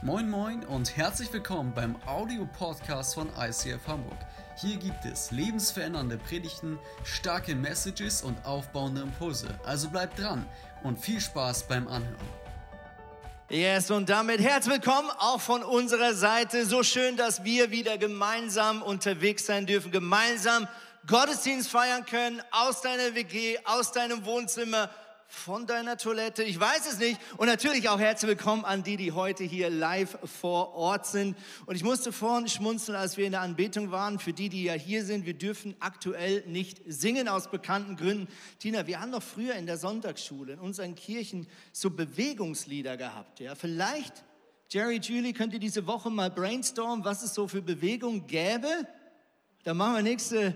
Moin Moin und herzlich willkommen beim Audio-Podcast von ICF Hamburg. Hier gibt es lebensverändernde Predigten, starke Messages und aufbauende Impulse. Also bleibt dran und viel Spaß beim Anhören. Yes, und damit herzlich willkommen auch von unserer Seite. So schön, dass wir wieder gemeinsam unterwegs sein dürfen, gemeinsam Gottesdienst feiern können, aus deiner WG, aus deinem Wohnzimmer von deiner Toilette, ich weiß es nicht. Und natürlich auch herzlich willkommen an die, die heute hier live vor Ort sind. Und ich musste vorhin schmunzeln, als wir in der Anbetung waren. Für die, die ja hier sind, wir dürfen aktuell nicht singen aus bekannten Gründen. Tina, wir haben doch früher in der Sonntagsschule in unseren Kirchen so Bewegungslieder gehabt. Ja, vielleicht, Jerry, Julie, könnt ihr diese Woche mal brainstormen, was es so für Bewegungen gäbe? Dann machen wir nächste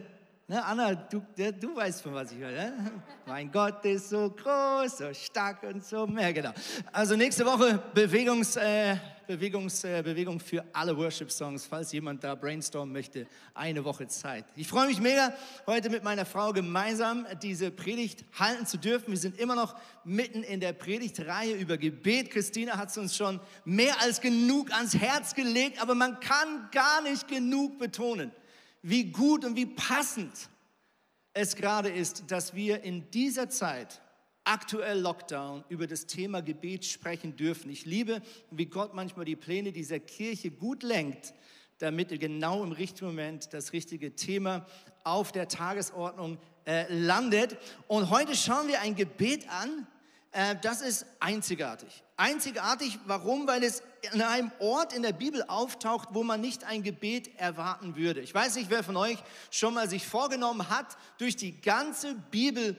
Ne, Anna, du, du weißt, von was ich höre. Ne? Mein Gott ist so groß, so stark und so mehr, genau. Also nächste Woche Bewegungs, äh, Bewegungs, äh, Bewegung für alle Worship-Songs, falls jemand da brainstormen möchte. Eine Woche Zeit. Ich freue mich mega, heute mit meiner Frau gemeinsam diese Predigt halten zu dürfen. Wir sind immer noch mitten in der Predigtreihe über Gebet. Christina hat es uns schon mehr als genug ans Herz gelegt, aber man kann gar nicht genug betonen wie gut und wie passend es gerade ist, dass wir in dieser Zeit, aktuell Lockdown, über das Thema Gebet sprechen dürfen. Ich liebe, wie Gott manchmal die Pläne dieser Kirche gut lenkt, damit genau im richtigen Moment das richtige Thema auf der Tagesordnung äh, landet. Und heute schauen wir ein Gebet an, äh, das ist einzigartig. Einzigartig, warum? Weil es in einem Ort in der Bibel auftaucht, wo man nicht ein Gebet erwarten würde. Ich weiß nicht, wer von euch schon mal sich vorgenommen hat, durch die ganze Bibel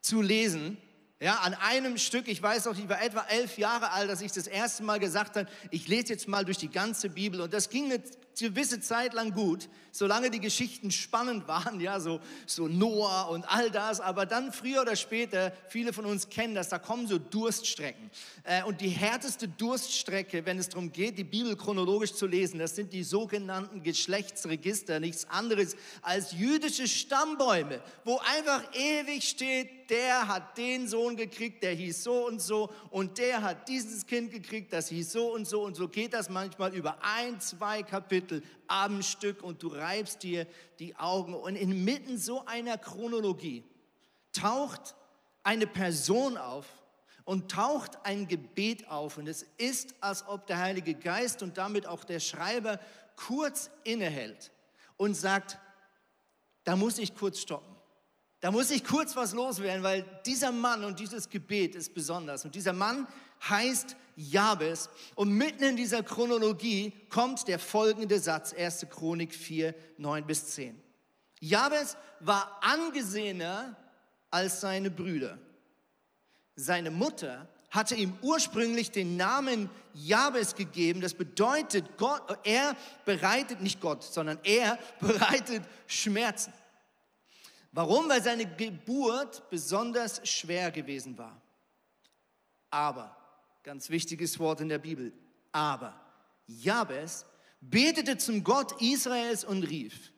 zu lesen. Ja, an einem Stück, ich weiß auch, ich war etwa elf Jahre alt, als ich das erste Mal gesagt habe, ich lese jetzt mal durch die ganze Bibel. Und das ging eine gewisse Zeit lang gut, solange die Geschichten spannend waren, ja, so, so Noah und all das. Aber dann früher oder später, viele von uns kennen das, da kommen so Durststrecken. Äh, und die härteste Durststrecke, wenn es darum geht, die Bibel chronologisch zu lesen, das sind die sogenannten Geschlechtsregister, nichts anderes als jüdische Stammbäume, wo einfach ewig steht, der hat den Sohn gekriegt, der hieß so und so und der hat dieses Kind gekriegt, das hieß so und so und so geht das manchmal über ein, zwei Kapitel am Stück und du reibst dir die Augen und inmitten so einer Chronologie taucht eine Person auf und taucht ein Gebet auf und es ist, als ob der Heilige Geist und damit auch der Schreiber kurz innehält und sagt, da muss ich kurz stoppen. Da muss ich kurz was loswerden, weil dieser Mann und dieses Gebet ist besonders. Und dieser Mann heißt Jabes. Und mitten in dieser Chronologie kommt der folgende Satz, 1. Chronik 4, 9 bis 10. Jabes war angesehener als seine Brüder. Seine Mutter hatte ihm ursprünglich den Namen Jabes gegeben. Das bedeutet, Gott, er bereitet, nicht Gott, sondern er bereitet Schmerzen. Warum? Weil seine Geburt besonders schwer gewesen war. Aber, ganz wichtiges Wort in der Bibel, aber Jabes betete zum Gott Israels und rief,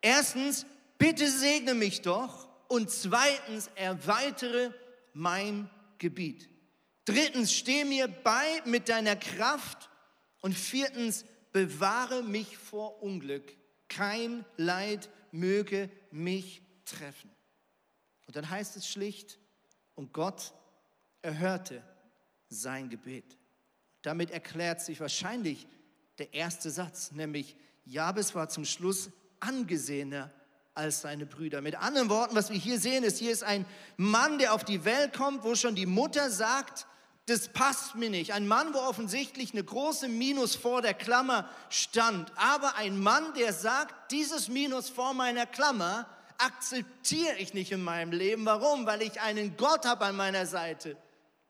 erstens, bitte segne mich doch und zweitens, erweitere mein Gebiet. Drittens, steh mir bei mit deiner Kraft und viertens, bewahre mich vor Unglück. Kein Leid möge mich treffen. Und dann heißt es schlicht, und Gott erhörte sein Gebet. Damit erklärt sich wahrscheinlich der erste Satz, nämlich Jabes war zum Schluss angesehener als seine Brüder. Mit anderen Worten, was wir hier sehen, ist, hier ist ein Mann, der auf die Welt kommt, wo schon die Mutter sagt, das passt mir nicht. Ein Mann, wo offensichtlich eine große Minus vor der Klammer stand. Aber ein Mann, der sagt, dieses Minus vor meiner Klammer akzeptiere ich nicht in meinem Leben. Warum? Weil ich einen Gott habe an meiner Seite,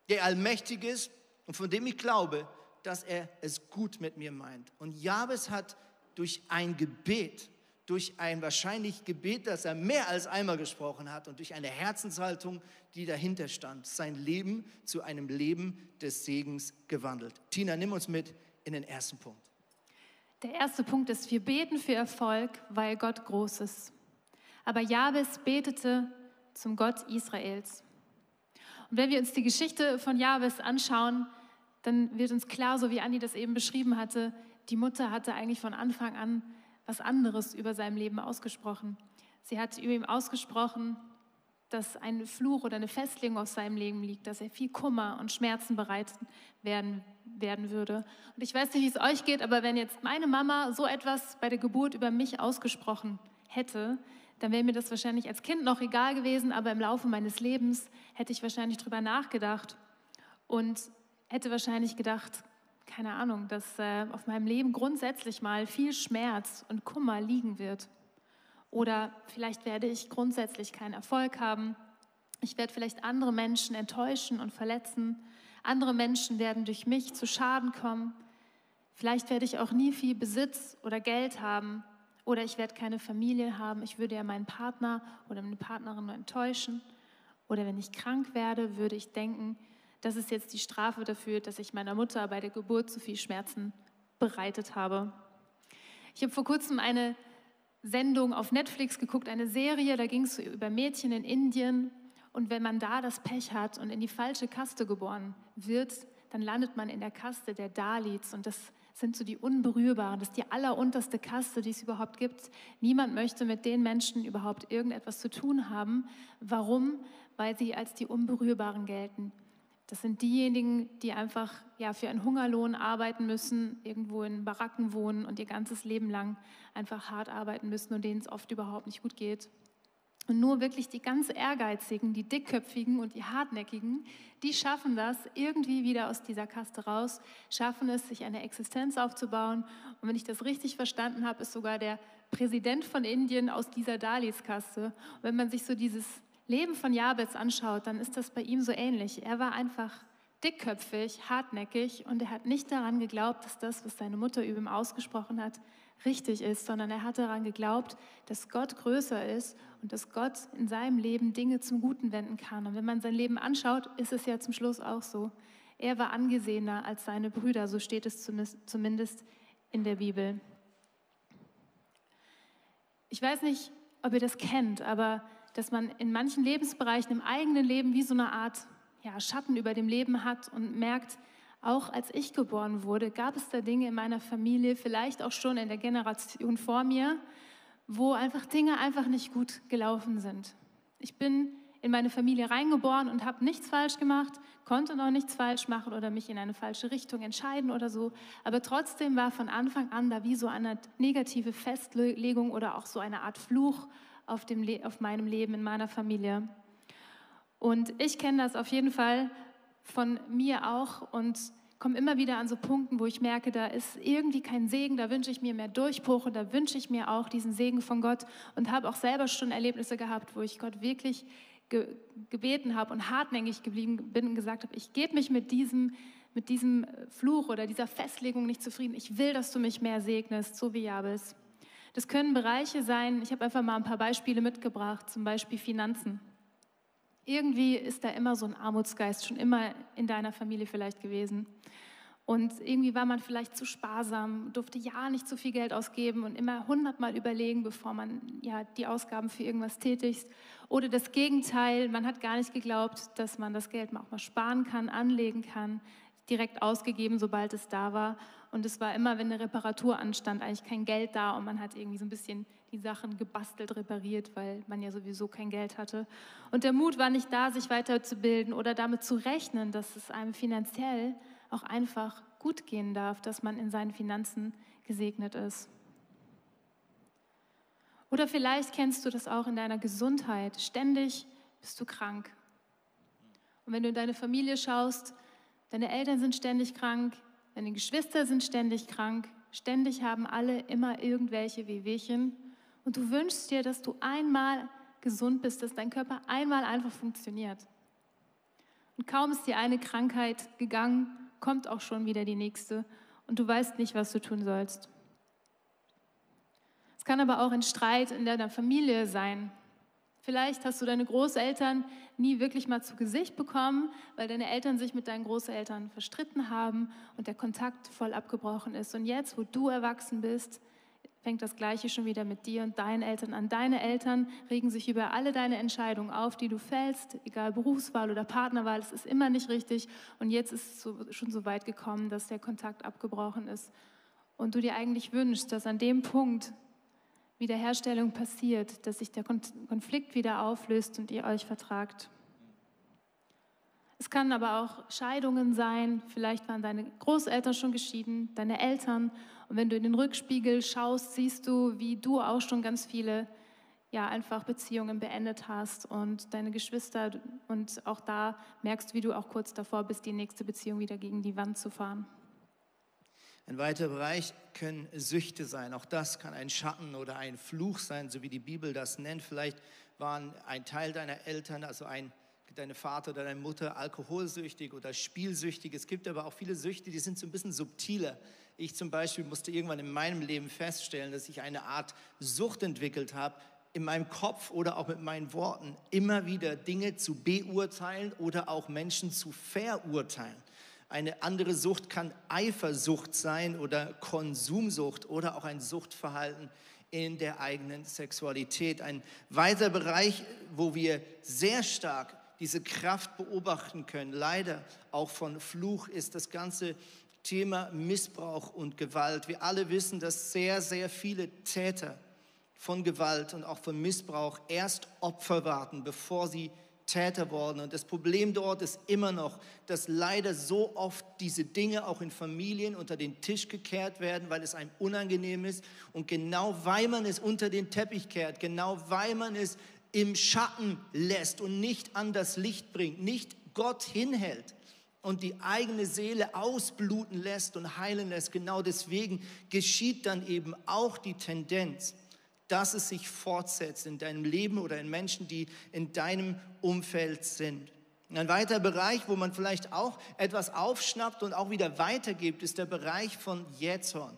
der allmächtig ist und von dem ich glaube, dass er es gut mit mir meint. Und Jabes hat durch ein Gebet, durch ein wahrscheinlich Gebet, das er mehr als einmal gesprochen hat und durch eine Herzenshaltung, die dahinter stand, sein Leben zu einem Leben des Segens gewandelt. Tina, nimm uns mit in den ersten Punkt. Der erste Punkt ist, wir beten für Erfolg, weil Gott groß ist. Aber Jabes betete zum Gott Israels. Und wenn wir uns die Geschichte von Jabes anschauen, dann wird uns klar, so wie Andi das eben beschrieben hatte, die Mutter hatte eigentlich von Anfang an was anderes über seinem Leben ausgesprochen. Sie hat über ihm ausgesprochen, dass ein Fluch oder eine Festlegung auf seinem Leben liegt, dass er viel Kummer und Schmerzen bereit werden, werden würde. Und ich weiß nicht, wie es euch geht, aber wenn jetzt meine Mama so etwas bei der Geburt über mich ausgesprochen hätte, dann wäre mir das wahrscheinlich als Kind noch egal gewesen, aber im Laufe meines Lebens hätte ich wahrscheinlich drüber nachgedacht und hätte wahrscheinlich gedacht, keine Ahnung, dass äh, auf meinem Leben grundsätzlich mal viel Schmerz und Kummer liegen wird. Oder vielleicht werde ich grundsätzlich keinen Erfolg haben. Ich werde vielleicht andere Menschen enttäuschen und verletzen. Andere Menschen werden durch mich zu Schaden kommen. Vielleicht werde ich auch nie viel Besitz oder Geld haben. Oder ich werde keine Familie haben. Ich würde ja meinen Partner oder meine Partnerin nur enttäuschen. Oder wenn ich krank werde, würde ich denken, das ist jetzt die Strafe dafür, dass ich meiner Mutter bei der Geburt zu viel Schmerzen bereitet habe. Ich habe vor kurzem eine Sendung auf Netflix geguckt, eine Serie, da ging es über Mädchen in Indien. Und wenn man da das Pech hat und in die falsche Kaste geboren wird, dann landet man in der Kaste der Dalits. Und das sind so die Unberührbaren. Das ist die allerunterste Kaste, die es überhaupt gibt. Niemand möchte mit den Menschen überhaupt irgendetwas zu tun haben. Warum? Weil sie als die Unberührbaren gelten. Das sind diejenigen, die einfach ja, für einen Hungerlohn arbeiten müssen, irgendwo in Baracken wohnen und ihr ganzes Leben lang einfach hart arbeiten müssen und denen es oft überhaupt nicht gut geht. Und nur wirklich die ganz Ehrgeizigen, die Dickköpfigen und die Hartnäckigen, die schaffen das irgendwie wieder aus dieser Kaste raus, schaffen es, sich eine Existenz aufzubauen. Und wenn ich das richtig verstanden habe, ist sogar der Präsident von Indien aus dieser Dalis-Kaste. Und wenn man sich so dieses Leben von Jabez anschaut, dann ist das bei ihm so ähnlich. Er war einfach dickköpfig, hartnäckig und er hat nicht daran geglaubt, dass das, was seine Mutter über ihm ausgesprochen hat, richtig ist, sondern er hat daran geglaubt, dass Gott größer ist und dass Gott in seinem Leben Dinge zum Guten wenden kann. Und wenn man sein Leben anschaut, ist es ja zum Schluss auch so. Er war angesehener als seine Brüder, so steht es zumindest in der Bibel. Ich weiß nicht, ob ihr das kennt, aber dass man in manchen Lebensbereichen im eigenen Leben wie so eine Art ja, Schatten über dem Leben hat und merkt, auch als ich geboren wurde, gab es da Dinge in meiner Familie, vielleicht auch schon in der Generation vor mir, wo einfach Dinge einfach nicht gut gelaufen sind. Ich bin in meine Familie reingeboren und habe nichts falsch gemacht, konnte noch nichts falsch machen oder mich in eine falsche Richtung entscheiden oder so. Aber trotzdem war von Anfang an da wie so eine negative Festlegung oder auch so eine Art Fluch auf, dem auf meinem Leben, in meiner Familie. Und ich kenne das auf jeden Fall von mir auch und komme immer wieder an so Punkten, wo ich merke, da ist irgendwie kein Segen, da wünsche ich mir mehr Durchbruch und da wünsche ich mir auch diesen Segen von Gott und habe auch selber schon Erlebnisse gehabt, wo ich Gott wirklich ge gebeten habe und hartnäckig geblieben bin und gesagt habe, ich gebe mich mit diesem, mit diesem Fluch oder dieser Festlegung nicht zufrieden. Ich will, dass du mich mehr segnest, so wie Jabes. Das können Bereiche sein, ich habe einfach mal ein paar Beispiele mitgebracht, zum Beispiel Finanzen. Irgendwie ist da immer so ein Armutsgeist schon immer in deiner Familie vielleicht gewesen. Und irgendwie war man vielleicht zu sparsam, durfte ja nicht zu viel Geld ausgeben und immer hundertmal überlegen, bevor man ja die Ausgaben für irgendwas tätigt. Oder das Gegenteil, man hat gar nicht geglaubt, dass man das Geld auch mal sparen kann, anlegen kann, direkt ausgegeben, sobald es da war. Und es war immer, wenn eine Reparatur anstand, eigentlich kein Geld da und man hat irgendwie so ein bisschen die Sachen gebastelt, repariert, weil man ja sowieso kein Geld hatte. Und der Mut war nicht da, sich weiterzubilden oder damit zu rechnen, dass es einem finanziell auch einfach gut gehen darf, dass man in seinen Finanzen gesegnet ist. Oder vielleicht kennst du das auch in deiner Gesundheit. Ständig bist du krank. Und wenn du in deine Familie schaust, deine Eltern sind ständig krank, Deine Geschwister sind ständig krank, ständig haben alle immer irgendwelche Wehwehchen und du wünschst dir, dass du einmal gesund bist, dass dein Körper einmal einfach funktioniert. Und kaum ist dir eine Krankheit gegangen, kommt auch schon wieder die nächste und du weißt nicht, was du tun sollst. Es kann aber auch ein Streit in deiner Familie sein. Vielleicht hast du deine Großeltern nie wirklich mal zu Gesicht bekommen, weil deine Eltern sich mit deinen Großeltern verstritten haben und der Kontakt voll abgebrochen ist. Und jetzt, wo du erwachsen bist, fängt das Gleiche schon wieder mit dir und deinen Eltern an. Deine Eltern regen sich über alle deine Entscheidungen auf, die du fällst, egal Berufswahl oder Partnerwahl. Es ist immer nicht richtig. Und jetzt ist es schon so weit gekommen, dass der Kontakt abgebrochen ist. Und du dir eigentlich wünschst, dass an dem Punkt Wiederherstellung passiert, dass sich der Konflikt wieder auflöst und ihr euch vertragt. Es kann aber auch Scheidungen sein, vielleicht waren deine Großeltern schon geschieden, deine Eltern. Und wenn du in den Rückspiegel schaust, siehst du, wie du auch schon ganz viele ja, einfach Beziehungen beendet hast und deine Geschwister. Und auch da merkst du, wie du auch kurz davor bist, die nächste Beziehung wieder gegen die Wand zu fahren. Ein weiterer Bereich können Süchte sein. Auch das kann ein Schatten oder ein Fluch sein, so wie die Bibel das nennt. Vielleicht waren ein Teil deiner Eltern, also ein, deine Vater oder deine Mutter, alkoholsüchtig oder spielsüchtig. Es gibt aber auch viele Süchte, die sind so ein bisschen subtiler. Ich zum Beispiel musste irgendwann in meinem Leben feststellen, dass ich eine Art Sucht entwickelt habe, in meinem Kopf oder auch mit meinen Worten immer wieder Dinge zu beurteilen oder auch Menschen zu verurteilen. Eine andere Sucht kann Eifersucht sein oder Konsumsucht oder auch ein Suchtverhalten in der eigenen Sexualität. Ein weiterer Bereich, wo wir sehr stark diese Kraft beobachten können, leider auch von Fluch, ist das ganze Thema Missbrauch und Gewalt. Wir alle wissen, dass sehr, sehr viele Täter von Gewalt und auch von Missbrauch erst Opfer warten, bevor sie Täter worden. Und das Problem dort ist immer noch, dass leider so oft diese Dinge auch in Familien unter den Tisch gekehrt werden, weil es einem unangenehm ist. Und genau weil man es unter den Teppich kehrt, genau weil man es im Schatten lässt und nicht an das Licht bringt, nicht Gott hinhält und die eigene Seele ausbluten lässt und heilen lässt, genau deswegen geschieht dann eben auch die Tendenz, dass es sich fortsetzt in deinem Leben oder in Menschen, die in deinem Umfeld sind. Ein weiterer Bereich, wo man vielleicht auch etwas aufschnappt und auch wieder weitergibt, ist der Bereich von Jähzorn.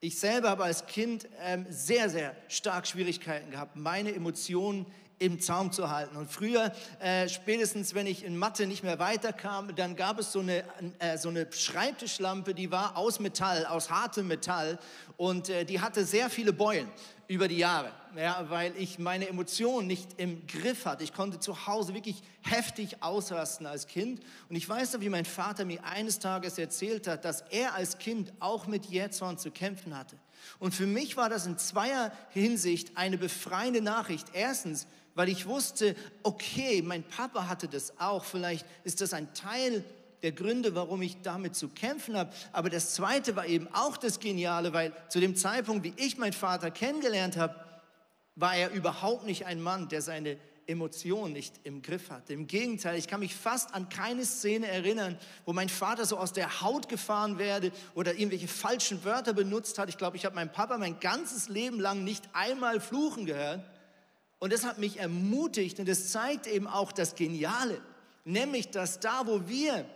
Ich selber habe als Kind ähm, sehr, sehr stark Schwierigkeiten gehabt, meine Emotionen im Zaum zu halten. Und früher, äh, spätestens wenn ich in Mathe nicht mehr weiterkam, dann gab es so eine, äh, so eine Schreibtischlampe, die war aus Metall, aus hartem Metall und äh, die hatte sehr viele Beulen über die Jahre, ja, weil ich meine Emotionen nicht im Griff hatte. Ich konnte zu Hause wirklich heftig ausrasten als Kind. Und ich weiß noch, wie mein Vater mir eines Tages erzählt hat, dass er als Kind auch mit Jähzorn zu kämpfen hatte. Und für mich war das in zweier Hinsicht eine befreiende Nachricht. Erstens, weil ich wusste, okay, mein Papa hatte das auch, vielleicht ist das ein Teil der Gründe, warum ich damit zu kämpfen habe. Aber das Zweite war eben auch das Geniale, weil zu dem Zeitpunkt, wie ich meinen Vater kennengelernt habe, war er überhaupt nicht ein Mann, der seine Emotionen nicht im Griff hatte. Im Gegenteil, ich kann mich fast an keine Szene erinnern, wo mein Vater so aus der Haut gefahren werde oder irgendwelche falschen Wörter benutzt hat. Ich glaube, ich habe meinen Papa mein ganzes Leben lang nicht einmal fluchen gehört. Und das hat mich ermutigt und es zeigt eben auch das Geniale, nämlich dass da, wo wir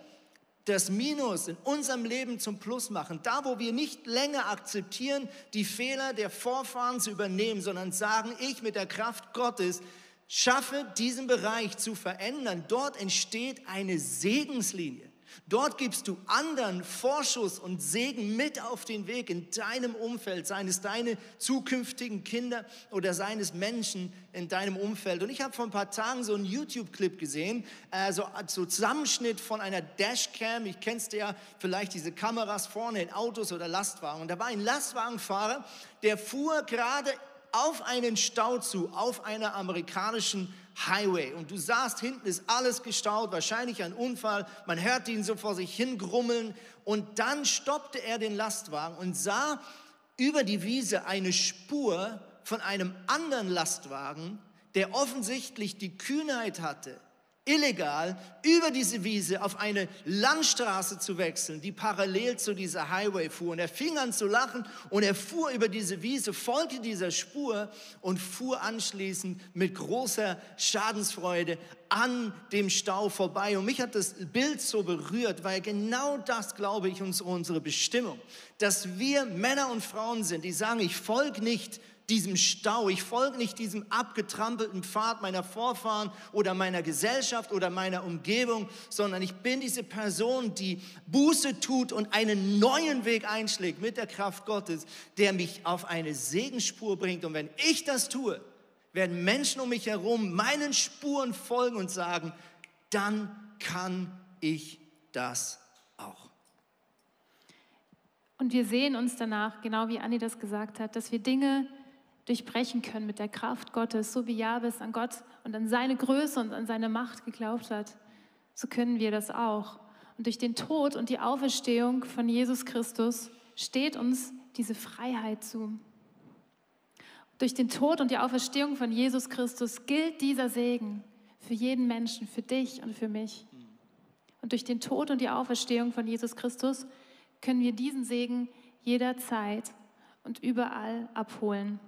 das Minus in unserem Leben zum Plus machen, da, wo wir nicht länger akzeptieren, die Fehler der Vorfahren zu übernehmen, sondern sagen, ich mit der Kraft Gottes schaffe diesen Bereich zu verändern, dort entsteht eine Segenslinie. Dort gibst du anderen Vorschuss und Segen mit auf den Weg in deinem Umfeld, seien es deine zukünftigen Kinder oder seien es Menschen in deinem Umfeld. Und ich habe vor ein paar Tagen so einen YouTube-Clip gesehen, äh, so, so Zusammenschnitt von einer Dashcam. Ich kennst ja vielleicht diese Kameras vorne in Autos oder Lastwagen. Und da war ein Lastwagenfahrer, der fuhr gerade auf einen Stau zu, auf einer amerikanischen Highway. Und du sahst, hinten ist alles gestaut, wahrscheinlich ein Unfall. Man hörte ihn so vor sich hingrummeln. Und dann stoppte er den Lastwagen und sah über die Wiese eine Spur von einem anderen Lastwagen, der offensichtlich die Kühnheit hatte, illegal über diese Wiese auf eine Landstraße zu wechseln, die parallel zu dieser Highway fuhr. Und er fing an zu lachen und er fuhr über diese Wiese, folgte dieser Spur und fuhr anschließend mit großer Schadensfreude an dem Stau vorbei. Und mich hat das Bild so berührt, weil genau das, glaube ich, ist unsere Bestimmung, dass wir Männer und Frauen sind, die sagen, ich folge nicht diesem Stau, ich folge nicht diesem abgetrampelten Pfad meiner Vorfahren oder meiner Gesellschaft oder meiner Umgebung, sondern ich bin diese Person, die Buße tut und einen neuen Weg einschlägt mit der Kraft Gottes, der mich auf eine Segensspur bringt. Und wenn ich das tue, werden Menschen um mich herum meinen Spuren folgen und sagen, dann kann ich das auch. Und wir sehen uns danach, genau wie Anni das gesagt hat, dass wir Dinge durchbrechen können mit der Kraft Gottes, so wie Jabes an Gott und an seine Größe und an seine Macht geglaubt hat. So können wir das auch. Und durch den Tod und die Auferstehung von Jesus Christus steht uns diese Freiheit zu. Durch den Tod und die Auferstehung von Jesus Christus gilt dieser Segen für jeden Menschen, für dich und für mich. Und durch den Tod und die Auferstehung von Jesus Christus können wir diesen Segen jederzeit und überall abholen.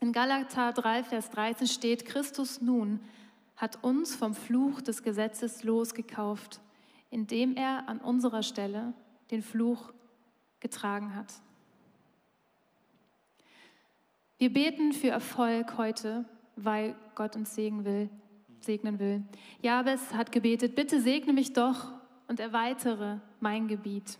In Galater 3, Vers 13 steht, Christus nun hat uns vom Fluch des Gesetzes losgekauft, indem er an unserer Stelle den Fluch getragen hat. Wir beten für Erfolg heute, weil Gott uns segnen will. Segnen will. Jabes hat gebetet, bitte segne mich doch und erweitere mein Gebiet.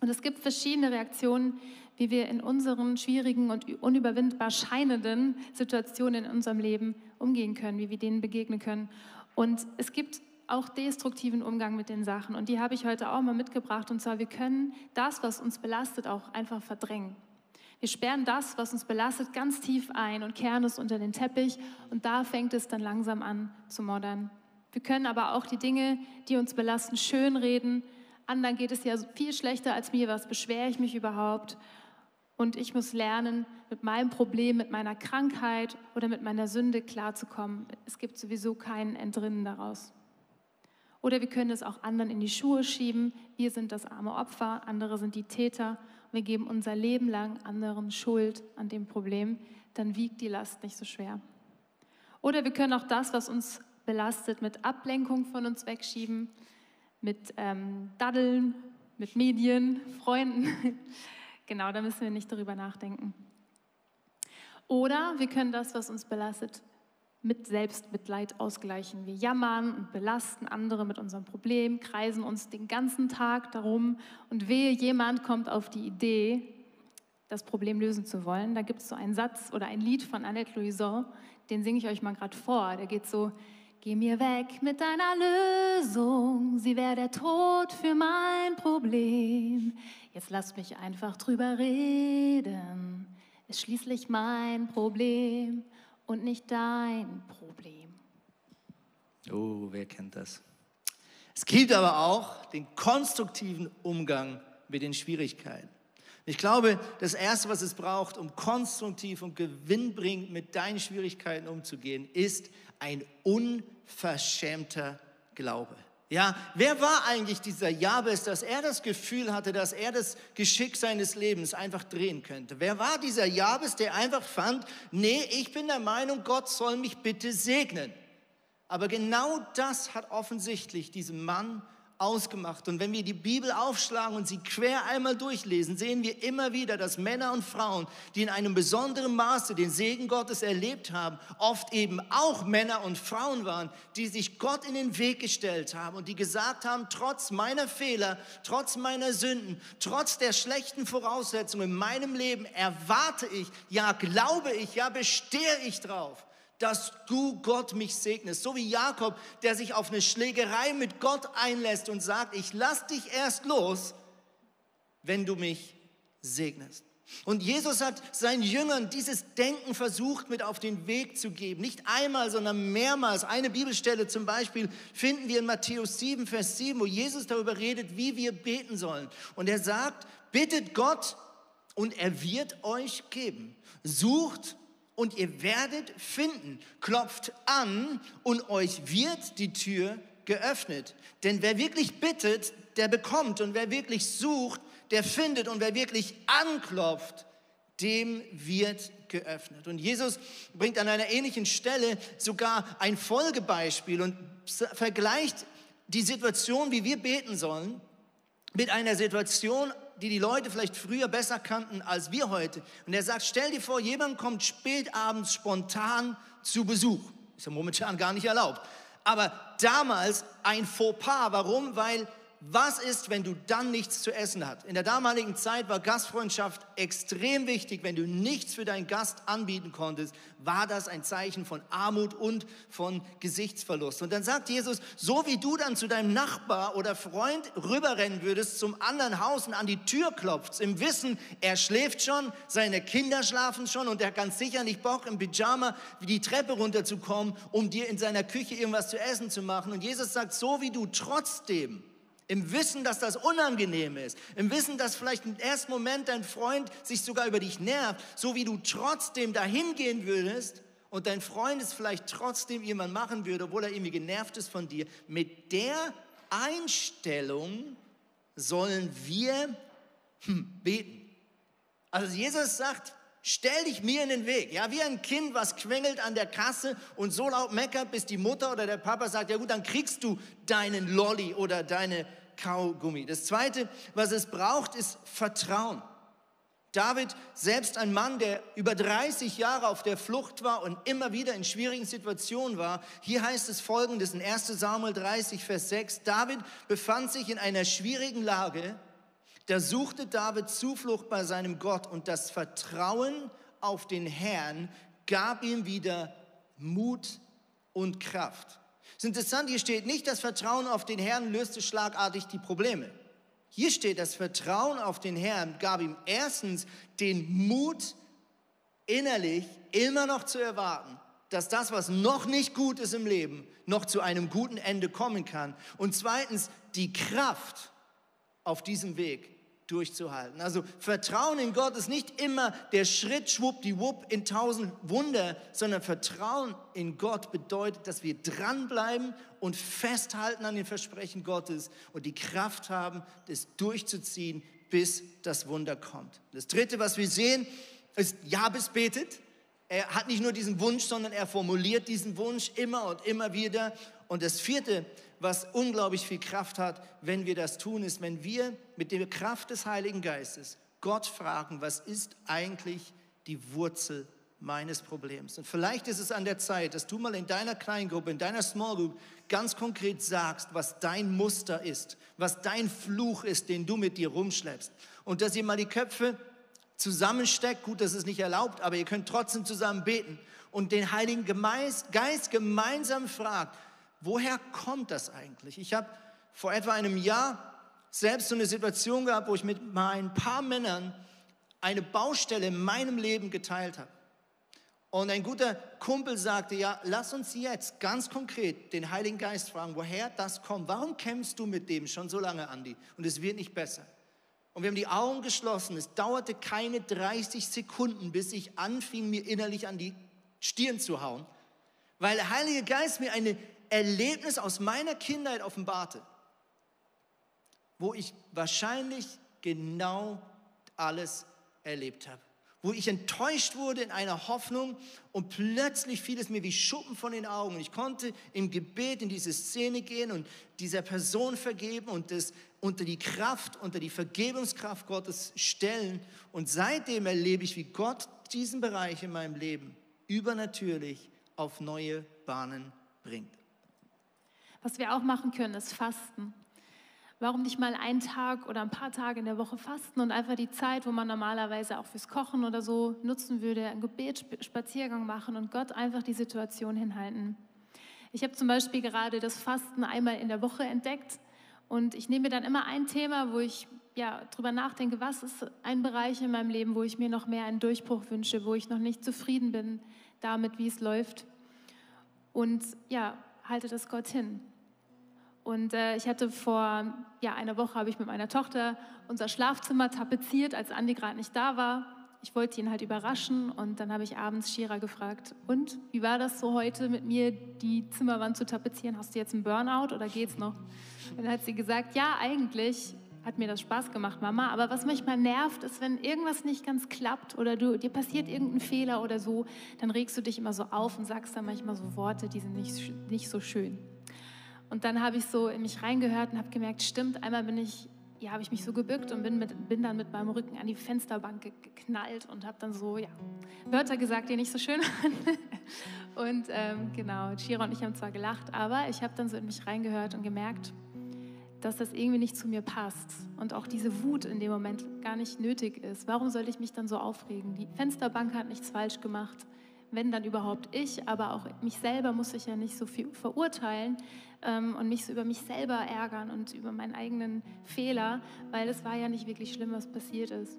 Und es gibt verschiedene Reaktionen, wie wir in unseren schwierigen und unüberwindbar scheinenden Situationen in unserem Leben umgehen können, wie wir denen begegnen können. Und es gibt auch destruktiven Umgang mit den Sachen. Und die habe ich heute auch mal mitgebracht. Und zwar, wir können das, was uns belastet, auch einfach verdrängen. Wir sperren das, was uns belastet, ganz tief ein und kehren es unter den Teppich. Und da fängt es dann langsam an zu moddern. Wir können aber auch die Dinge, die uns belasten, schönreden anderen geht es ja viel schlechter als mir, was beschwere ich mich überhaupt? Und ich muss lernen, mit meinem Problem, mit meiner Krankheit oder mit meiner Sünde klarzukommen. Es gibt sowieso keinen Entrinnen daraus. Oder wir können es auch anderen in die Schuhe schieben. Wir sind das arme Opfer, andere sind die Täter. Wir geben unser Leben lang anderen Schuld an dem Problem. Dann wiegt die Last nicht so schwer. Oder wir können auch das, was uns belastet, mit Ablenkung von uns wegschieben mit ähm, Daddeln, mit Medien, Freunden. genau, da müssen wir nicht darüber nachdenken. Oder wir können das, was uns belastet, mit Selbstmitleid ausgleichen. Wir jammern und belasten andere mit unserem Problem, kreisen uns den ganzen Tag darum und wehe, jemand kommt auf die Idee, das Problem lösen zu wollen. Da gibt es so einen Satz oder ein Lied von Annette Louison, den singe ich euch mal gerade vor. Der geht so, Geh mir weg mit deiner Lösung, sie wäre der Tod für mein Problem. Jetzt lass mich einfach drüber reden, ist schließlich mein Problem und nicht dein Problem. Oh, wer kennt das? Es gibt aber auch den konstruktiven Umgang mit den Schwierigkeiten. Ich glaube, das Erste, was es braucht, um konstruktiv und gewinnbringend mit deinen Schwierigkeiten umzugehen, ist ein unverschämter Glaube. Ja, wer war eigentlich dieser Jabes, dass er das Gefühl hatte, dass er das Geschick seines Lebens einfach drehen könnte? Wer war dieser Jabes, der einfach fand, nee, ich bin der Meinung, Gott soll mich bitte segnen? Aber genau das hat offensichtlich diesem Mann ausgemacht. Und wenn wir die Bibel aufschlagen und sie quer einmal durchlesen, sehen wir immer wieder, dass Männer und Frauen, die in einem besonderen Maße den Segen Gottes erlebt haben, oft eben auch Männer und Frauen waren, die sich Gott in den Weg gestellt haben und die gesagt haben, trotz meiner Fehler, trotz meiner Sünden, trotz der schlechten Voraussetzungen in meinem Leben erwarte ich, ja glaube ich, ja bestehe ich drauf dass du Gott mich segnest. So wie Jakob, der sich auf eine Schlägerei mit Gott einlässt und sagt, ich lass dich erst los, wenn du mich segnest. Und Jesus hat seinen Jüngern dieses Denken versucht mit auf den Weg zu geben. Nicht einmal, sondern mehrmals. Eine Bibelstelle zum Beispiel finden wir in Matthäus 7, Vers 7, wo Jesus darüber redet, wie wir beten sollen. Und er sagt, bittet Gott und er wird euch geben. Sucht und ihr werdet finden. Klopft an und euch wird die Tür geöffnet. Denn wer wirklich bittet, der bekommt. Und wer wirklich sucht, der findet. Und wer wirklich anklopft, dem wird geöffnet. Und Jesus bringt an einer ähnlichen Stelle sogar ein Folgebeispiel und vergleicht die Situation, wie wir beten sollen, mit einer Situation, die die Leute vielleicht früher besser kannten als wir heute. Und er sagt, stell dir vor, jemand kommt spät abends spontan zu Besuch. Ist ja momentan gar nicht erlaubt. Aber damals ein Fauxpas. Warum? Weil was ist, wenn du dann nichts zu essen hast? In der damaligen Zeit war Gastfreundschaft extrem wichtig. Wenn du nichts für deinen Gast anbieten konntest, war das ein Zeichen von Armut und von Gesichtsverlust. Und dann sagt Jesus, so wie du dann zu deinem Nachbar oder Freund rüberrennen würdest zum anderen Haus und an die Tür klopfst, im Wissen, er schläft schon, seine Kinder schlafen schon und er hat ganz sicher nicht Bock im Pyjama die Treppe runterzukommen, um dir in seiner Küche irgendwas zu essen zu machen. Und Jesus sagt, so wie du trotzdem im Wissen, dass das unangenehm ist. Im Wissen, dass vielleicht im ersten Moment dein Freund sich sogar über dich nervt. So wie du trotzdem dahin gehen würdest und dein Freund es vielleicht trotzdem jemand machen würde, obwohl er irgendwie genervt ist von dir. Mit der Einstellung sollen wir hm, beten. Also Jesus sagt, Stell dich mir in den Weg. Ja, wie ein Kind, was quengelt an der Kasse und so laut meckert, bis die Mutter oder der Papa sagt, ja gut, dann kriegst du deinen Lolli oder deine Kaugummi. Das zweite, was es braucht, ist Vertrauen. David, selbst ein Mann, der über 30 Jahre auf der Flucht war und immer wieder in schwierigen Situationen war, hier heißt es folgendes in 1 Samuel 30, Vers 6, David befand sich in einer schwierigen Lage, da suchte David Zuflucht bei seinem Gott und das Vertrauen auf den Herrn gab ihm wieder Mut und Kraft. Es ist interessant, hier steht nicht, das Vertrauen auf den Herrn löste schlagartig die Probleme. Hier steht, das Vertrauen auf den Herrn gab ihm erstens den Mut, innerlich immer noch zu erwarten, dass das, was noch nicht gut ist im Leben, noch zu einem guten Ende kommen kann. Und zweitens die Kraft auf diesem Weg durchzuhalten. Also Vertrauen in Gott ist nicht immer der Schritt schwuppdiwupp in tausend Wunder, sondern Vertrauen in Gott bedeutet, dass wir dranbleiben und festhalten an den Versprechen Gottes und die Kraft haben, das durchzuziehen, bis das Wunder kommt. Das Dritte, was wir sehen, ist, Jabes betet. Er hat nicht nur diesen Wunsch, sondern er formuliert diesen Wunsch immer und immer wieder. Und das Vierte, was unglaublich viel Kraft hat, wenn wir das tun, ist, wenn wir mit der Kraft des Heiligen Geistes Gott fragen, was ist eigentlich die Wurzel meines Problems? Und vielleicht ist es an der Zeit, dass du mal in deiner Kleingruppe, in deiner Small Group ganz konkret sagst, was dein Muster ist, was dein Fluch ist, den du mit dir rumschleppst. Und dass ihr mal die Köpfe zusammensteckt, gut, das ist nicht erlaubt, aber ihr könnt trotzdem zusammen beten und den Heiligen Geist gemeinsam fragt, woher kommt das eigentlich? Ich habe vor etwa einem Jahr selbst so eine Situation gehabt, wo ich mit ein paar Männern eine Baustelle in meinem Leben geteilt habe. Und ein guter Kumpel sagte, ja, lass uns jetzt ganz konkret den Heiligen Geist fragen, woher das kommt. Warum kämpfst du mit dem schon so lange, Andi? Und es wird nicht besser. Und wir haben die Augen geschlossen. Es dauerte keine 30 Sekunden, bis ich anfing, mir innerlich an die Stirn zu hauen, weil der Heilige Geist mir eine Erlebnis aus meiner Kindheit offenbarte, wo ich wahrscheinlich genau alles erlebt habe. Wo ich enttäuscht wurde in einer Hoffnung und plötzlich fiel es mir wie Schuppen von den Augen. Ich konnte im Gebet in diese Szene gehen und dieser Person vergeben und das unter die Kraft, unter die Vergebungskraft Gottes stellen. Und seitdem erlebe ich, wie Gott diesen Bereich in meinem Leben übernatürlich auf neue Bahnen bringt. Was wir auch machen können, ist Fasten. Warum nicht mal einen Tag oder ein paar Tage in der Woche fasten und einfach die Zeit, wo man normalerweise auch fürs Kochen oder so nutzen würde, einen Gebetsspaziergang machen und Gott einfach die Situation hinhalten. Ich habe zum Beispiel gerade das Fasten einmal in der Woche entdeckt und ich nehme mir dann immer ein Thema, wo ich ja, drüber nachdenke, was ist ein Bereich in meinem Leben, wo ich mir noch mehr einen Durchbruch wünsche, wo ich noch nicht zufrieden bin damit, wie es läuft. Und ja, halte das Gott hin. Und äh, ich hatte vor ja, einer Woche habe ich mit meiner Tochter unser Schlafzimmer tapeziert, als Andi gerade nicht da war. Ich wollte ihn halt überraschen und dann habe ich abends Shira gefragt, und wie war das so heute mit mir, die Zimmerwand zu tapezieren? Hast du jetzt einen Burnout oder geht's noch? Und dann hat sie gesagt, ja, eigentlich hat mir das Spaß gemacht, Mama. Aber was manchmal nervt, ist, wenn irgendwas nicht ganz klappt oder du, dir passiert irgendein Fehler oder so, dann regst du dich immer so auf und sagst dann manchmal so Worte, die sind nicht, nicht so schön. Und dann habe ich so in mich reingehört und habe gemerkt, stimmt, einmal bin ich ja, habe ich mich so gebückt und bin, mit, bin dann mit meinem Rücken an die Fensterbank geknallt und habe dann so ja, Wörter gesagt, die nicht so schön waren. Und ähm, genau, Shira und ich haben zwar gelacht, aber ich habe dann so in mich reingehört und gemerkt, dass das irgendwie nicht zu mir passt und auch diese Wut in dem Moment gar nicht nötig ist. Warum sollte ich mich dann so aufregen? Die Fensterbank hat nichts falsch gemacht, wenn dann überhaupt ich, aber auch mich selber muss ich ja nicht so viel verurteilen ähm, und mich so über mich selber ärgern und über meinen eigenen Fehler, weil es war ja nicht wirklich schlimm, was passiert ist.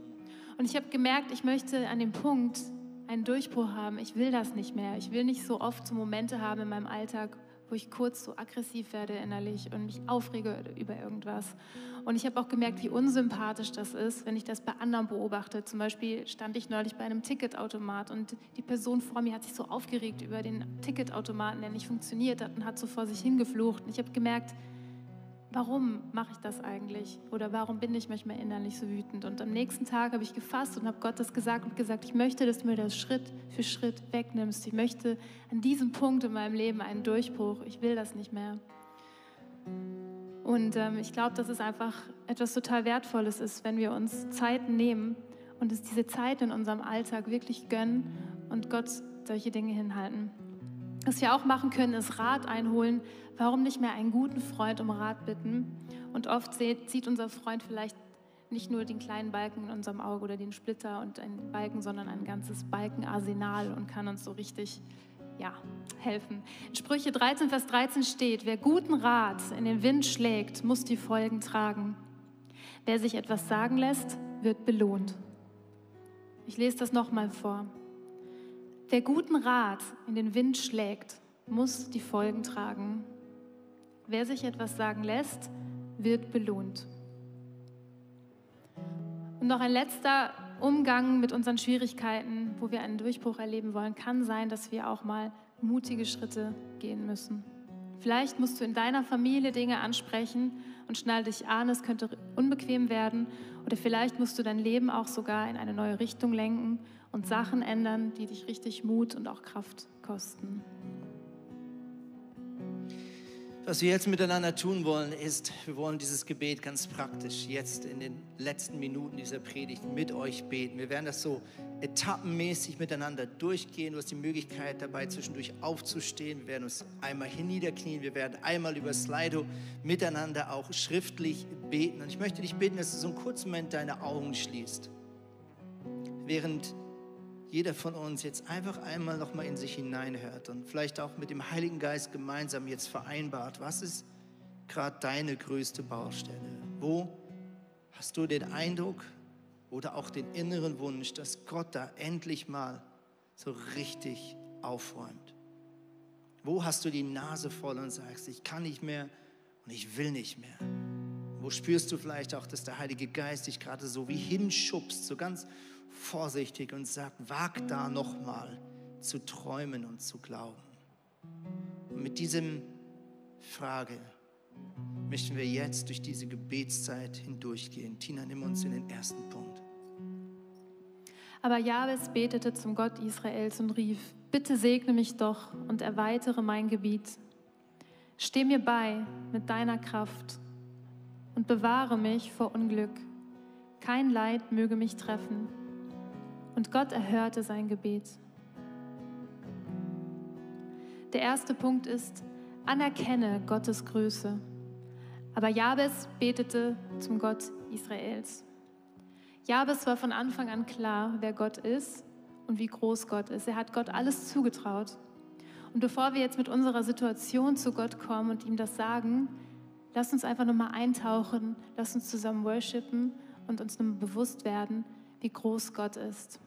Und ich habe gemerkt, ich möchte an dem Punkt einen Durchbruch haben. Ich will das nicht mehr. Ich will nicht so oft so Momente haben in meinem Alltag, wo ich kurz so aggressiv werde innerlich und mich aufrege über irgendwas. Und ich habe auch gemerkt, wie unsympathisch das ist, wenn ich das bei anderen beobachte. Zum Beispiel stand ich neulich bei einem Ticketautomat und die Person vor mir hat sich so aufgeregt über den Ticketautomaten, der nicht funktioniert hat und hat so vor sich hingeflucht. Und ich habe gemerkt, warum mache ich das eigentlich? Oder warum bin ich manchmal innerlich so wütend? Und am nächsten Tag habe ich gefasst und habe Gott das gesagt und gesagt, ich möchte, dass du mir das Schritt für Schritt wegnimmst. Ich möchte an diesem Punkt in meinem Leben einen Durchbruch. Ich will das nicht mehr. Und ähm, ich glaube, dass es einfach etwas total Wertvolles ist, wenn wir uns Zeiten nehmen und es diese Zeit in unserem Alltag wirklich gönnen und Gott solche Dinge hinhalten. Was wir auch machen können, ist Rat einholen. Warum nicht mehr einen guten Freund um Rat bitten? Und oft sieht unser Freund vielleicht nicht nur den kleinen Balken in unserem Auge oder den Splitter und einen Balken, sondern ein ganzes Balkenarsenal und kann uns so richtig ja, helfen. In Sprüche 13, Vers 13 steht, wer guten Rat in den Wind schlägt, muss die Folgen tragen. Wer sich etwas sagen lässt, wird belohnt. Ich lese das nochmal vor. Wer guten Rat in den Wind schlägt, muss die Folgen tragen. Wer sich etwas sagen lässt, wird belohnt. Und noch ein letzter Umgang mit unseren Schwierigkeiten, wo wir einen Durchbruch erleben wollen, kann sein, dass wir auch mal mutige Schritte gehen müssen. Vielleicht musst du in deiner Familie Dinge ansprechen und schnall dich an, es könnte unbequem werden. Oder vielleicht musst du dein Leben auch sogar in eine neue Richtung lenken und Sachen ändern, die dich richtig Mut und auch Kraft kosten. Was wir jetzt miteinander tun wollen, ist, wir wollen dieses Gebet ganz praktisch jetzt in den letzten Minuten dieser Predigt mit euch beten. Wir werden das so etappenmäßig miteinander durchgehen. Du hast die Möglichkeit dabei zwischendurch aufzustehen. Wir werden uns einmal hinniederknien. Wir werden einmal über Slido miteinander auch schriftlich beten. Und ich möchte dich bitten, dass du so einen kurzen Moment deine Augen schließt. Während jeder von uns jetzt einfach einmal noch mal in sich hineinhört und vielleicht auch mit dem Heiligen Geist gemeinsam jetzt vereinbart, was ist gerade deine größte Baustelle? Wo hast du den Eindruck oder auch den inneren Wunsch, dass Gott da endlich mal so richtig aufräumt? Wo hast du die Nase voll und sagst, ich kann nicht mehr und ich will nicht mehr? Wo spürst du vielleicht auch, dass der Heilige Geist dich gerade so wie hinschubst, so ganz vorsichtig und sagt, wag da nochmal zu träumen und zu glauben. Und mit diesem Frage möchten wir jetzt durch diese Gebetszeit hindurchgehen. Tina, nimm uns in den ersten Punkt. Aber Jabes betete zum Gott Israels und rief, bitte segne mich doch und erweitere mein Gebiet. Steh mir bei mit deiner Kraft und bewahre mich vor Unglück. Kein Leid möge mich treffen und Gott erhörte sein Gebet. Der erste Punkt ist, anerkenne Gottes Größe. Aber Jabes betete zum Gott Israels. Jabes war von Anfang an klar, wer Gott ist und wie groß Gott ist. Er hat Gott alles zugetraut. Und bevor wir jetzt mit unserer Situation zu Gott kommen und ihm das sagen, lass uns einfach nochmal eintauchen, lass uns zusammen worshipen und uns nochmal bewusst werden, wie groß Gott ist.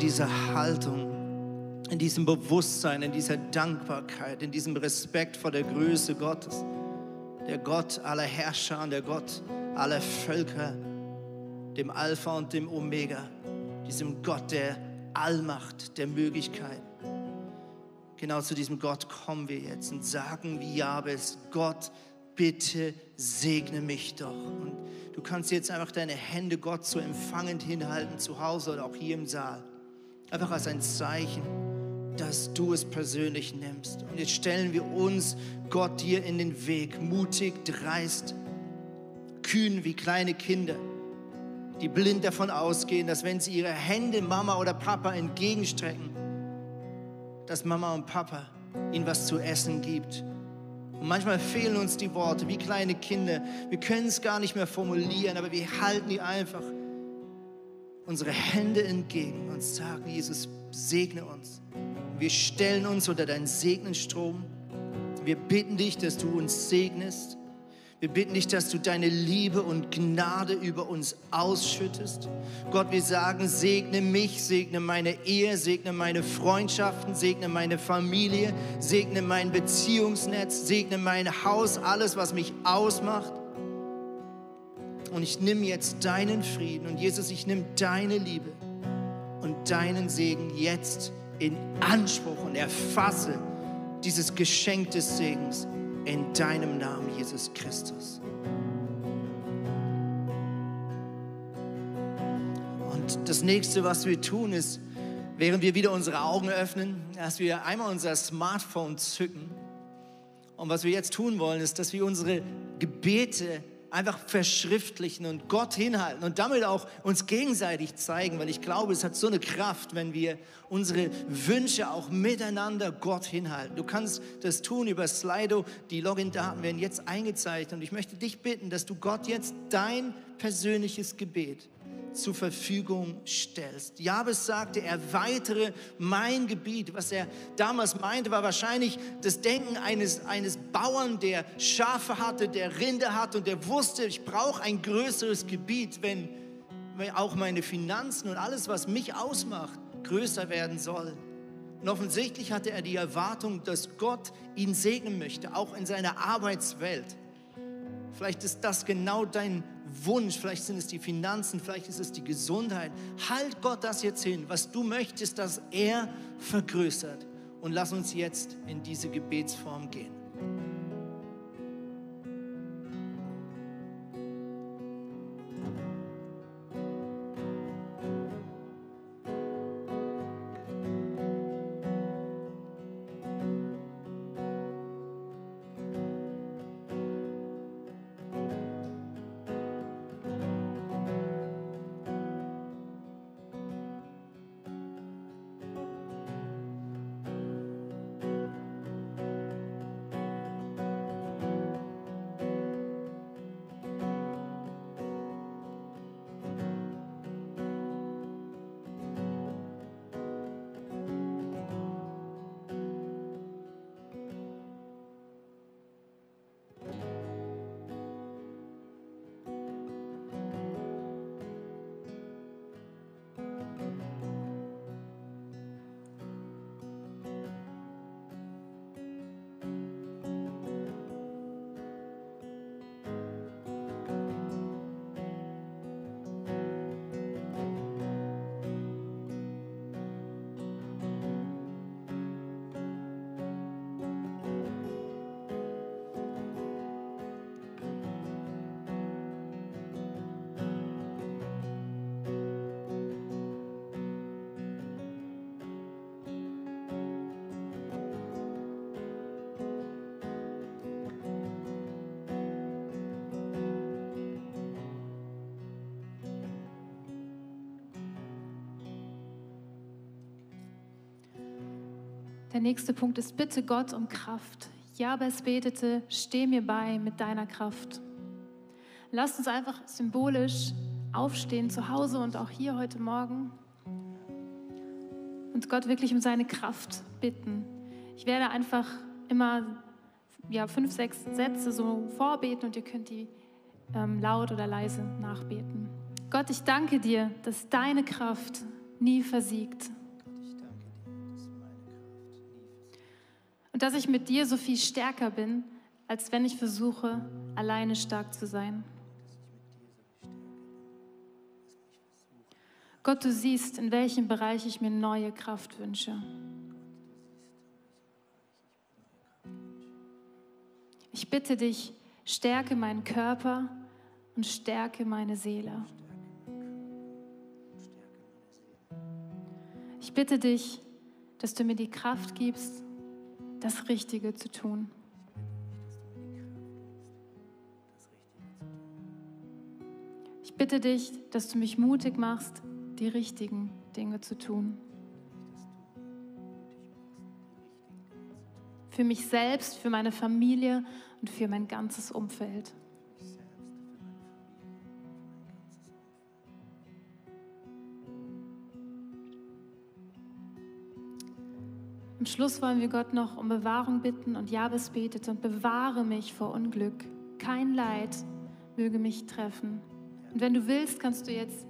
Dieser Haltung, in diesem Bewusstsein, in dieser Dankbarkeit, in diesem Respekt vor der Größe Gottes, der Gott aller Herrscher und der Gott aller Völker, dem Alpha und dem Omega, diesem Gott der Allmacht, der Möglichkeit. Genau zu diesem Gott kommen wir jetzt und sagen wie Jabes, Gott, bitte segne mich doch. Und du kannst jetzt einfach deine Hände Gott so empfangend hinhalten, zu Hause oder auch hier im Saal. Einfach als ein Zeichen, dass du es persönlich nimmst. Und jetzt stellen wir uns Gott dir in den Weg, mutig, dreist, kühn wie kleine Kinder, die blind davon ausgehen, dass wenn sie ihre Hände Mama oder Papa entgegenstrecken, dass Mama und Papa ihnen was zu essen gibt. Und manchmal fehlen uns die Worte wie kleine Kinder. Wir können es gar nicht mehr formulieren, aber wir halten die einfach unsere Hände entgegen und sagen, Jesus, segne uns. Wir stellen uns unter deinen Segnenstrom. Wir bitten dich, dass du uns segnest. Wir bitten dich, dass du deine Liebe und Gnade über uns ausschüttest. Gott, wir sagen, segne mich, segne meine Ehe, segne meine Freundschaften, segne meine Familie, segne mein Beziehungsnetz, segne mein Haus, alles, was mich ausmacht. Und ich nehme jetzt deinen Frieden und Jesus, ich nehme deine Liebe und deinen Segen jetzt in Anspruch und erfasse dieses Geschenk des Segens in deinem Namen, Jesus Christus. Und das nächste, was wir tun, ist, während wir wieder unsere Augen öffnen, dass wir einmal unser Smartphone zücken. Und was wir jetzt tun wollen, ist, dass wir unsere Gebete einfach verschriftlichen und Gott hinhalten und damit auch uns gegenseitig zeigen, weil ich glaube, es hat so eine Kraft, wenn wir unsere Wünsche auch miteinander Gott hinhalten. Du kannst das tun über Slido, die Login-Daten werden jetzt eingezeichnet und ich möchte dich bitten, dass du Gott jetzt dein persönliches Gebet zur Verfügung stellst. Jabes sagte, erweitere mein Gebiet. Was er damals meinte, war wahrscheinlich das Denken eines, eines Bauern, der Schafe hatte, der Rinde hatte und der wusste, ich brauche ein größeres Gebiet, wenn, auch meine Finanzen und alles, was mich ausmacht, größer werden soll. Und offensichtlich hatte er die Erwartung, dass Gott ihn segnen möchte, auch in seiner Arbeitswelt. Vielleicht ist das genau dein Wunsch, vielleicht sind es die Finanzen, vielleicht ist es die Gesundheit. Halt Gott das jetzt hin, was du möchtest, dass er vergrößert. Und lass uns jetzt in diese Gebetsform gehen. Der nächste Punkt ist, bitte Gott um Kraft. Jabes betete, steh mir bei mit deiner Kraft. Lasst uns einfach symbolisch aufstehen, zu Hause und auch hier heute Morgen und Gott wirklich um seine Kraft bitten. Ich werde einfach immer ja, fünf, sechs Sätze so vorbeten und ihr könnt die ähm, laut oder leise nachbeten. Gott, ich danke dir, dass deine Kraft nie versiegt. Und dass ich mit dir so viel stärker bin, als wenn ich versuche, alleine stark zu sein. Gott, du siehst, in welchem Bereich ich mir neue Kraft wünsche. Ich bitte dich, stärke meinen Körper und stärke meine Seele. Ich bitte dich, dass du mir die Kraft gibst, das Richtige zu tun. Ich bitte dich, dass du mich mutig machst, die richtigen Dinge zu tun. Für mich selbst, für meine Familie und für mein ganzes Umfeld. Am Schluss wollen wir Gott noch um Bewahrung bitten und Jabes betet und bewahre mich vor Unglück. Kein Leid möge mich treffen. Und wenn du willst, kannst du jetzt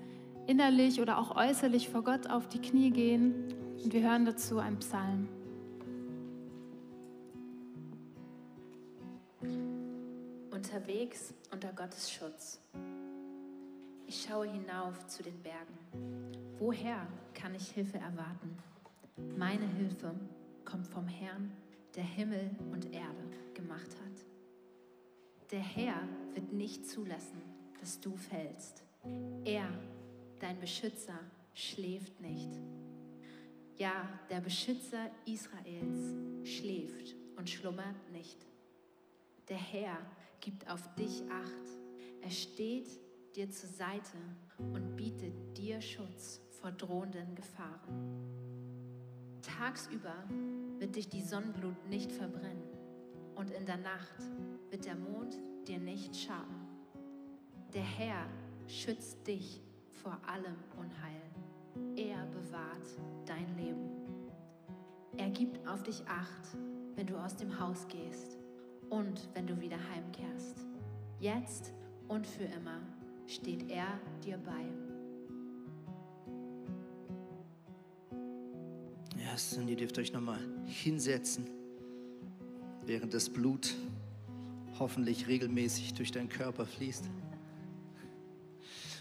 innerlich oder auch äußerlich vor Gott auf die Knie gehen und wir hören dazu einen Psalm. Unterwegs unter Gottes Schutz. Ich schaue hinauf zu den Bergen. Woher kann ich Hilfe erwarten? Meine Hilfe kommt vom Herrn, der Himmel und Erde gemacht hat. Der Herr wird nicht zulassen, dass du fällst. Er, dein Beschützer, schläft nicht. Ja, der Beschützer Israels schläft und schlummert nicht. Der Herr gibt auf dich acht. Er steht dir zur Seite und bietet dir Schutz vor drohenden Gefahren. Tagsüber wird dich die Sonnenglut nicht verbrennen und in der Nacht wird der Mond dir nicht schaden. Der Herr schützt dich vor allem Unheil. Er bewahrt dein Leben. Er gibt auf dich acht, wenn du aus dem Haus gehst und wenn du wieder heimkehrst. Jetzt und für immer steht er dir bei. Yes, und ihr dürft euch nochmal hinsetzen, während das Blut hoffentlich regelmäßig durch deinen Körper fließt.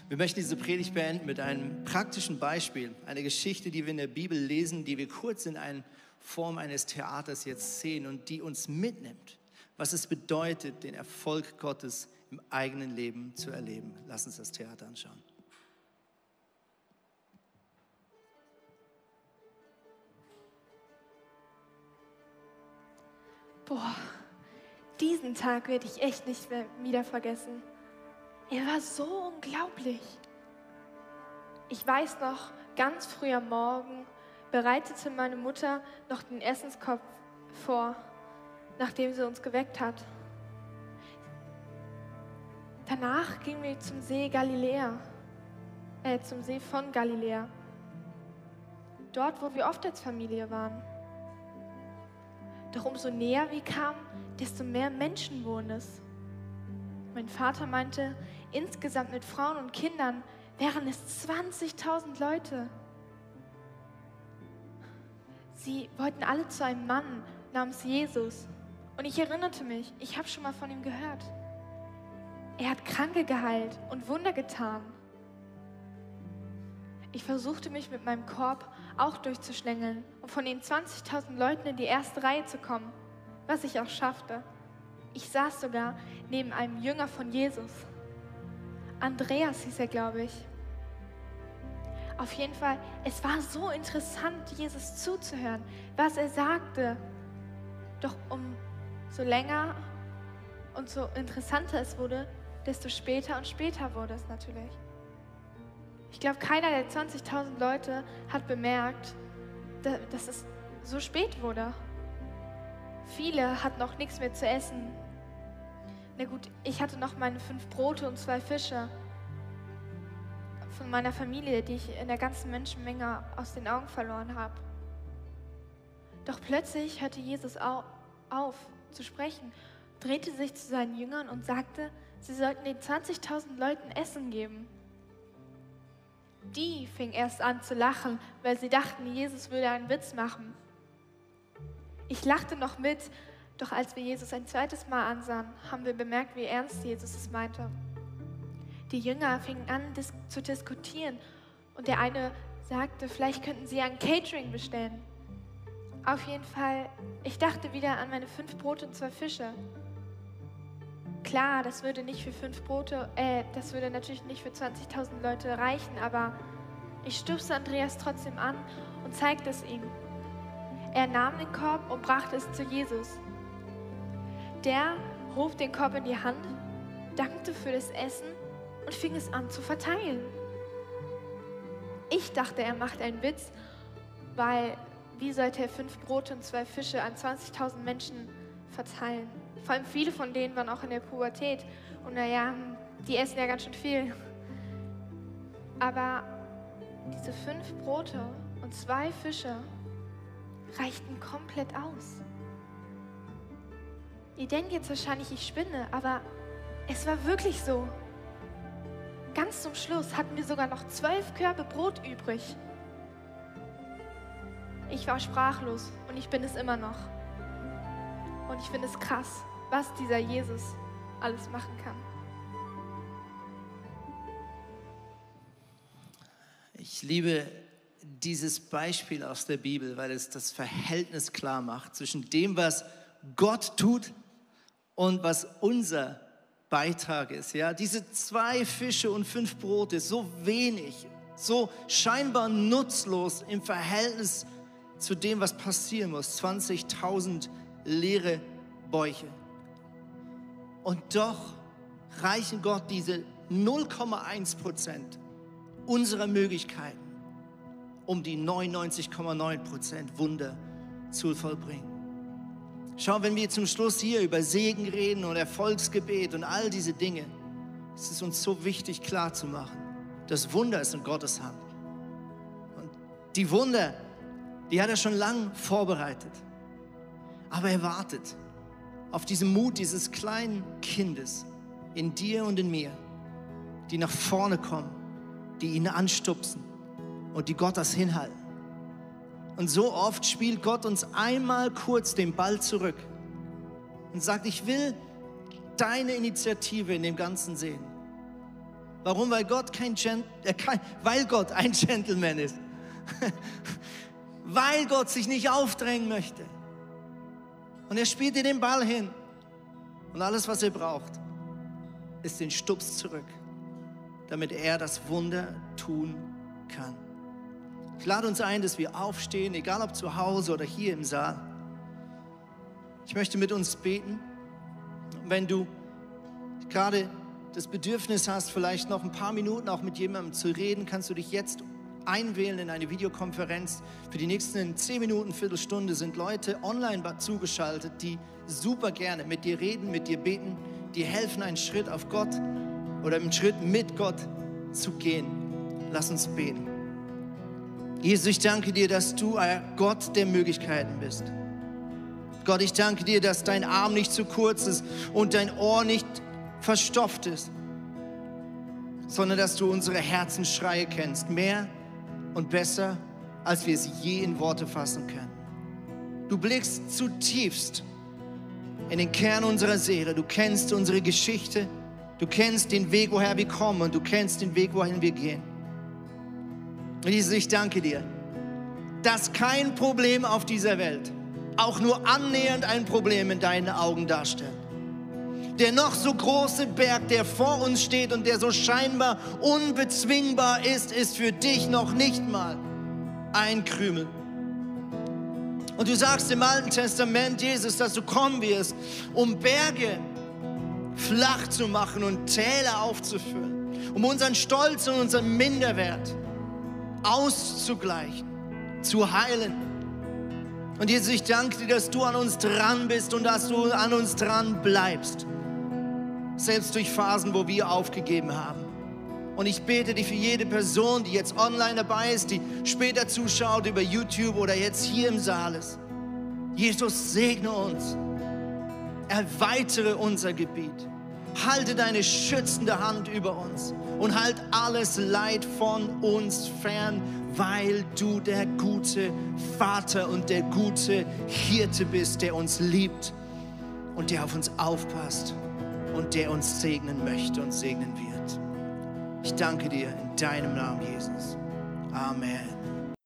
Wir möchten diese Predigt beenden mit einem praktischen Beispiel, eine Geschichte, die wir in der Bibel lesen, die wir kurz in einer Form eines Theaters jetzt sehen und die uns mitnimmt, was es bedeutet, den Erfolg Gottes im eigenen Leben zu erleben. Lass uns das Theater anschauen. Boah, diesen Tag werde ich echt nicht mehr wieder vergessen. Er war so unglaublich. Ich weiß noch, ganz früh am Morgen bereitete meine Mutter noch den Essenskopf vor, nachdem sie uns geweckt hat. Danach gingen wir zum See Galiläa, äh, zum See von Galiläa. Dort, wo wir oft als Familie waren. Doch umso näher wir kamen, desto mehr Menschen wurden es. Mein Vater meinte, insgesamt mit Frauen und Kindern wären es 20.000 Leute. Sie wollten alle zu einem Mann namens Jesus. Und ich erinnerte mich, ich habe schon mal von ihm gehört. Er hat Kranke geheilt und Wunder getan. Ich versuchte mich mit meinem Korb auch durchzuschlängeln, von den 20.000 Leuten in die erste Reihe zu kommen, was ich auch schaffte. Ich saß sogar neben einem Jünger von Jesus. Andreas hieß er, glaube ich. Auf jeden Fall, es war so interessant, Jesus zuzuhören, was er sagte. Doch umso länger und so interessanter es wurde, desto später und später wurde es natürlich. Ich glaube, keiner der 20.000 Leute hat bemerkt, dass es so spät wurde. Viele hatten noch nichts mehr zu essen. Na gut, ich hatte noch meine fünf Brote und zwei Fische von meiner Familie, die ich in der ganzen Menschenmenge aus den Augen verloren habe. Doch plötzlich hörte Jesus auf zu sprechen, drehte sich zu seinen Jüngern und sagte, sie sollten den 20.000 Leuten Essen geben. Die fing erst an zu lachen, weil sie dachten, Jesus würde einen Witz machen. Ich lachte noch mit, doch als wir Jesus ein zweites Mal ansahen, haben wir bemerkt, wie ernst Jesus es meinte. Die Jünger fingen an dis zu diskutieren und der eine sagte, vielleicht könnten sie ein Catering bestellen. Auf jeden Fall, ich dachte wieder an meine fünf Brote und zwei Fische. Klar, das würde nicht für fünf Brote, äh, das würde natürlich nicht für 20.000 Leute reichen, aber ich stupste Andreas trotzdem an und zeigte es ihm. Er nahm den Korb und brachte es zu Jesus. Der hob den Korb in die Hand, dankte für das Essen und fing es an zu verteilen. Ich dachte, er macht einen Witz, weil wie sollte er fünf Brote und zwei Fische an 20.000 Menschen verteilen? Vor allem viele von denen waren auch in der Pubertät. Und naja, die essen ja ganz schön viel. Aber diese fünf Brote und zwei Fische reichten komplett aus. Ihr denkt jetzt wahrscheinlich, ich spinne, aber es war wirklich so. Ganz zum Schluss hatten wir sogar noch zwölf Körbe Brot übrig. Ich war sprachlos und ich bin es immer noch. Und ich finde es krass, was dieser Jesus alles machen kann. Ich liebe dieses Beispiel aus der Bibel, weil es das Verhältnis klar macht zwischen dem, was Gott tut und was unser Beitrag ist. Ja, diese zwei Fische und fünf Brote, so wenig, so scheinbar nutzlos im Verhältnis zu dem, was passieren muss. 20.000 leere Bäuche. Und doch reichen Gott diese 0,1 Prozent unserer Möglichkeiten, um die 99,9 Prozent Wunder zu vollbringen. Schau, wenn wir zum Schluss hier über Segen reden und Erfolgsgebet und all diese Dinge, ist es uns so wichtig klar zu machen, das Wunder ist in Gottes Hand. Und die Wunder, die hat er schon lang vorbereitet. Aber er wartet auf diesen Mut dieses kleinen Kindes in dir und in mir, die nach vorne kommen, die ihn anstupsen und die Gott das hinhalten. Und so oft spielt Gott uns einmal kurz den Ball zurück und sagt, ich will deine Initiative in dem Ganzen sehen. Warum? Weil Gott kein, Gent äh, kein weil Gott ein Gentleman ist. weil Gott sich nicht aufdrängen möchte. Und er spielt dir den Ball hin. Und alles, was er braucht, ist den Stups zurück, damit er das Wunder tun kann. Ich lade uns ein, dass wir aufstehen, egal ob zu Hause oder hier im Saal. Ich möchte mit uns beten. Wenn du gerade das Bedürfnis hast, vielleicht noch ein paar Minuten auch mit jemandem zu reden, kannst du dich jetzt einwählen in eine Videokonferenz. Für die nächsten zehn Minuten, Viertelstunde sind Leute online zugeschaltet, die super gerne mit dir reden, mit dir beten, die helfen, einen Schritt auf Gott oder einen Schritt mit Gott zu gehen. Lass uns beten. Jesus, ich danke dir, dass du ein Gott der Möglichkeiten bist. Gott, ich danke dir, dass dein Arm nicht zu kurz ist und dein Ohr nicht verstopft ist, sondern dass du unsere Herzensschreie kennst. Mehr und besser, als wir sie je in Worte fassen können. Du blickst zutiefst in den Kern unserer Seele. Du kennst unsere Geschichte. Du kennst den Weg, woher wir kommen und du kennst den Weg, wohin wir gehen. Und Jesus, ich danke dir, dass kein Problem auf dieser Welt auch nur annähernd ein Problem in deinen Augen darstellt der noch so große Berg, der vor uns steht und der so scheinbar unbezwingbar ist, ist für dich noch nicht mal ein Krümel. Und du sagst im Alten Testament, Jesus, dass du kommen wirst, um Berge flach zu machen und Täler aufzufüllen, um unseren Stolz und unseren Minderwert auszugleichen, zu heilen. Und Jesus, ich danke dir, dass du an uns dran bist und dass du an uns dran bleibst selbst durch Phasen, wo wir aufgegeben haben. Und ich bete dich für jede Person, die jetzt online dabei ist, die später zuschaut über YouTube oder jetzt hier im Saal ist. Jesus, segne uns. Erweitere unser Gebiet. Halte deine schützende Hand über uns und halt alles Leid von uns fern, weil du der gute Vater und der gute Hirte bist, der uns liebt und der auf uns aufpasst und der uns segnen möchte und segnen wird. Ich danke dir in deinem Namen, Jesus. Amen.